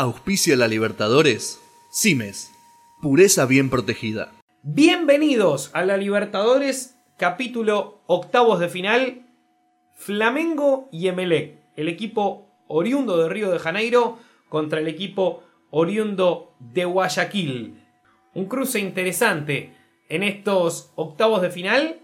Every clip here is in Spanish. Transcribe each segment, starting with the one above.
Auspicia la Libertadores. Cimes. Pureza bien protegida. Bienvenidos a la Libertadores, capítulo octavos de final. Flamengo y Emelec, el equipo oriundo de Río de Janeiro contra el equipo oriundo de Guayaquil. Un cruce interesante en estos octavos de final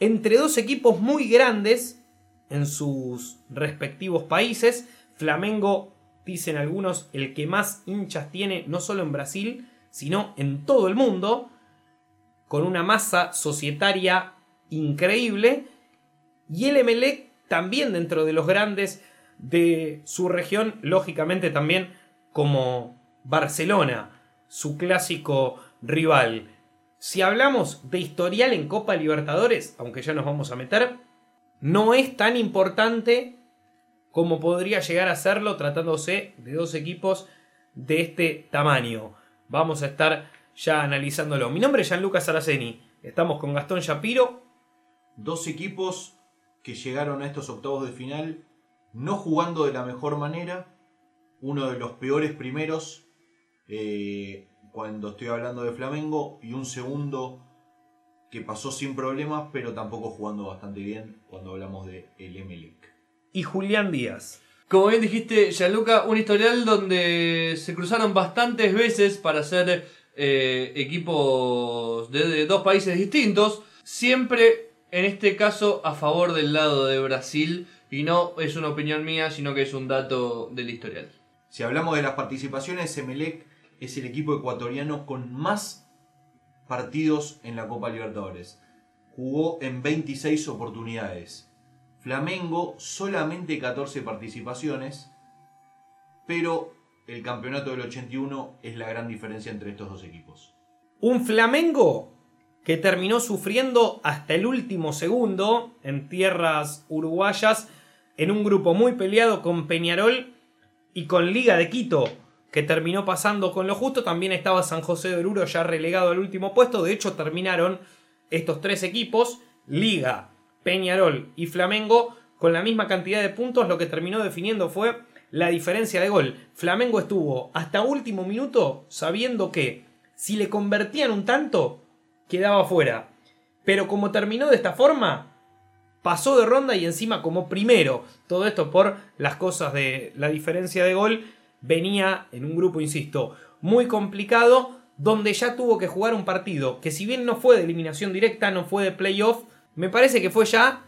entre dos equipos muy grandes en sus respectivos países. Flamengo, dicen algunos, el que más hinchas tiene no solo en Brasil, sino en todo el mundo, con una masa societaria increíble. Y el Emelec también dentro de los grandes de su región, lógicamente también como Barcelona, su clásico rival. Si hablamos de historial en Copa Libertadores, aunque ya nos vamos a meter, no es tan importante como podría llegar a serlo tratándose de dos equipos de este tamaño. Vamos a estar ya analizándolo. Mi nombre es Gianluca Saraceni. Estamos con Gastón Shapiro. Dos equipos que llegaron a estos octavos de final no jugando de la mejor manera. Uno de los peores primeros eh, cuando estoy hablando de Flamengo y un segundo que pasó sin problemas, pero tampoco jugando bastante bien cuando hablamos de el Emelec. Y Julián Díaz. Como bien dijiste, Gianluca, un historial donde se cruzaron bastantes veces para hacer eh, equipos de, de dos países distintos, siempre en este caso a favor del lado de Brasil, y no es una opinión mía, sino que es un dato del historial. Si hablamos de las participaciones, Emelec es el equipo ecuatoriano con más partidos en la Copa Libertadores. Jugó en 26 oportunidades. Flamengo solamente 14 participaciones, pero el campeonato del 81 es la gran diferencia entre estos dos equipos. Un Flamengo que terminó sufriendo hasta el último segundo en tierras uruguayas en un grupo muy peleado con Peñarol y con Liga de Quito, que terminó pasando con lo justo. También estaba San José de Oruro ya relegado al último puesto. De hecho, terminaron estos tres equipos, Liga, Peñarol y Flamengo, con la misma cantidad de puntos. Lo que terminó definiendo fue la diferencia de gol. Flamengo estuvo hasta último minuto sabiendo que si le convertían un tanto, quedaba fuera. Pero como terminó de esta forma, pasó de ronda y encima como primero. Todo esto por las cosas de la diferencia de gol. Venía en un grupo, insisto, muy complicado, donde ya tuvo que jugar un partido que si bien no fue de eliminación directa, no fue de playoff, me parece que fue ya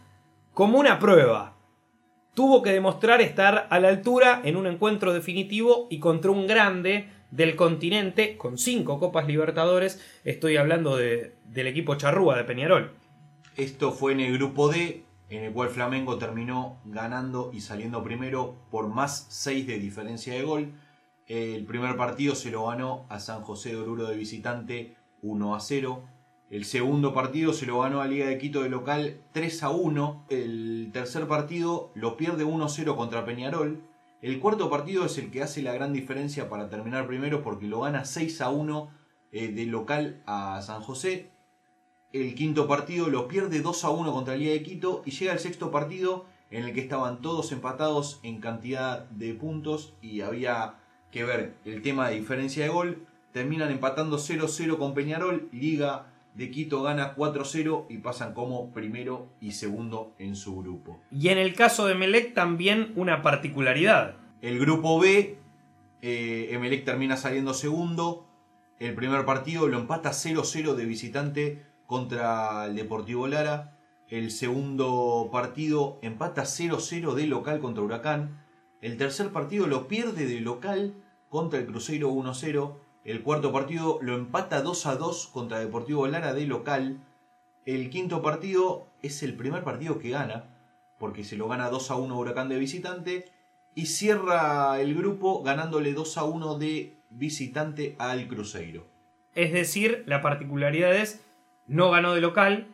como una prueba. Tuvo que demostrar estar a la altura en un encuentro definitivo y contra un grande del continente con cinco Copas Libertadores. Estoy hablando de, del equipo Charrúa de Peñarol. Esto fue en el grupo D, en el cual Flamengo terminó ganando y saliendo primero por más 6 de diferencia de gol. El primer partido se lo ganó a San José de Oruro de visitante 1 a 0. El segundo partido se lo ganó a Liga de Quito de local 3 a 1. El tercer partido lo pierde 1 a 0 contra Peñarol. El cuarto partido es el que hace la gran diferencia para terminar primero porque lo gana 6 a 1 eh, de local a San José el quinto partido lo pierde 2 a 1 contra Liga de Quito y llega el sexto partido en el que estaban todos empatados en cantidad de puntos y había que ver el tema de diferencia de gol. Terminan empatando 0-0 con Peñarol, Liga de Quito gana 4-0 y pasan como primero y segundo en su grupo. Y en el caso de Melec también una particularidad. El grupo B, eh, Emelec termina saliendo segundo. El primer partido lo empata 0-0 de visitante contra el Deportivo Lara. El segundo partido empata 0-0 de local contra Huracán. El tercer partido lo pierde de local contra el Cruzeiro 1-0. El cuarto partido lo empata 2-2 contra Deportivo Lara de local. El quinto partido es el primer partido que gana, porque se lo gana 2-1 Huracán de visitante. Y cierra el grupo ganándole 2-1 de visitante al Cruzeiro. Es decir, la particularidad es no ganó de local.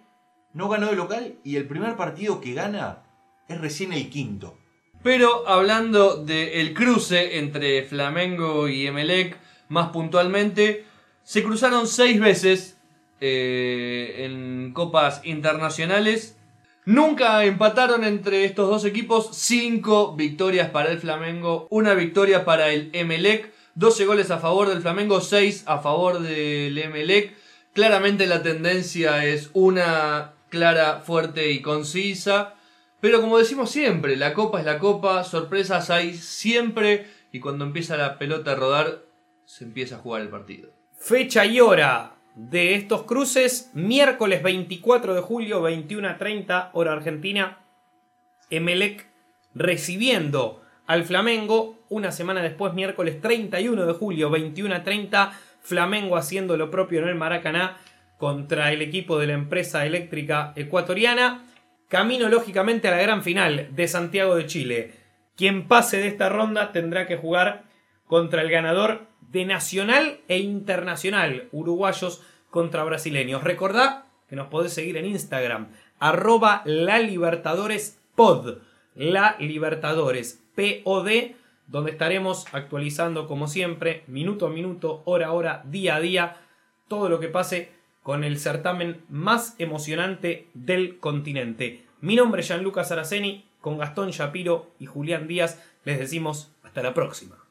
No ganó de local y el primer partido que gana es recién el quinto. Pero hablando del cruce entre Flamengo y Emelec, más puntualmente, se cruzaron seis veces eh, en copas internacionales. Nunca empataron entre estos dos equipos. Cinco victorias para el Flamengo, una victoria para el Emelec. 12 goles a favor del Flamengo, 6 a favor del Emelec. Claramente la tendencia es una clara, fuerte y concisa. Pero como decimos siempre, la copa es la copa, sorpresas hay siempre y cuando empieza la pelota a rodar se empieza a jugar el partido. Fecha y hora de estos cruces, miércoles 24 de julio, 21 a 30, hora argentina. Emelec recibiendo al Flamengo. Una semana después, miércoles 31 de julio, 21 a 30, Flamengo haciendo lo propio en el Maracaná contra el equipo de la empresa eléctrica ecuatoriana. Camino lógicamente a la gran final de Santiago de Chile. Quien pase de esta ronda tendrá que jugar contra el ganador de Nacional e Internacional, uruguayos contra brasileños. Recordá que nos podés seguir en Instagram, arroba la Libertadores Pod, la Libertadores POD, donde estaremos actualizando como siempre, minuto a minuto, hora a hora, día a día, todo lo que pase con el certamen más emocionante del continente. Mi nombre es Gianluca Saraceni, con Gastón Shapiro y Julián Díaz les decimos hasta la próxima.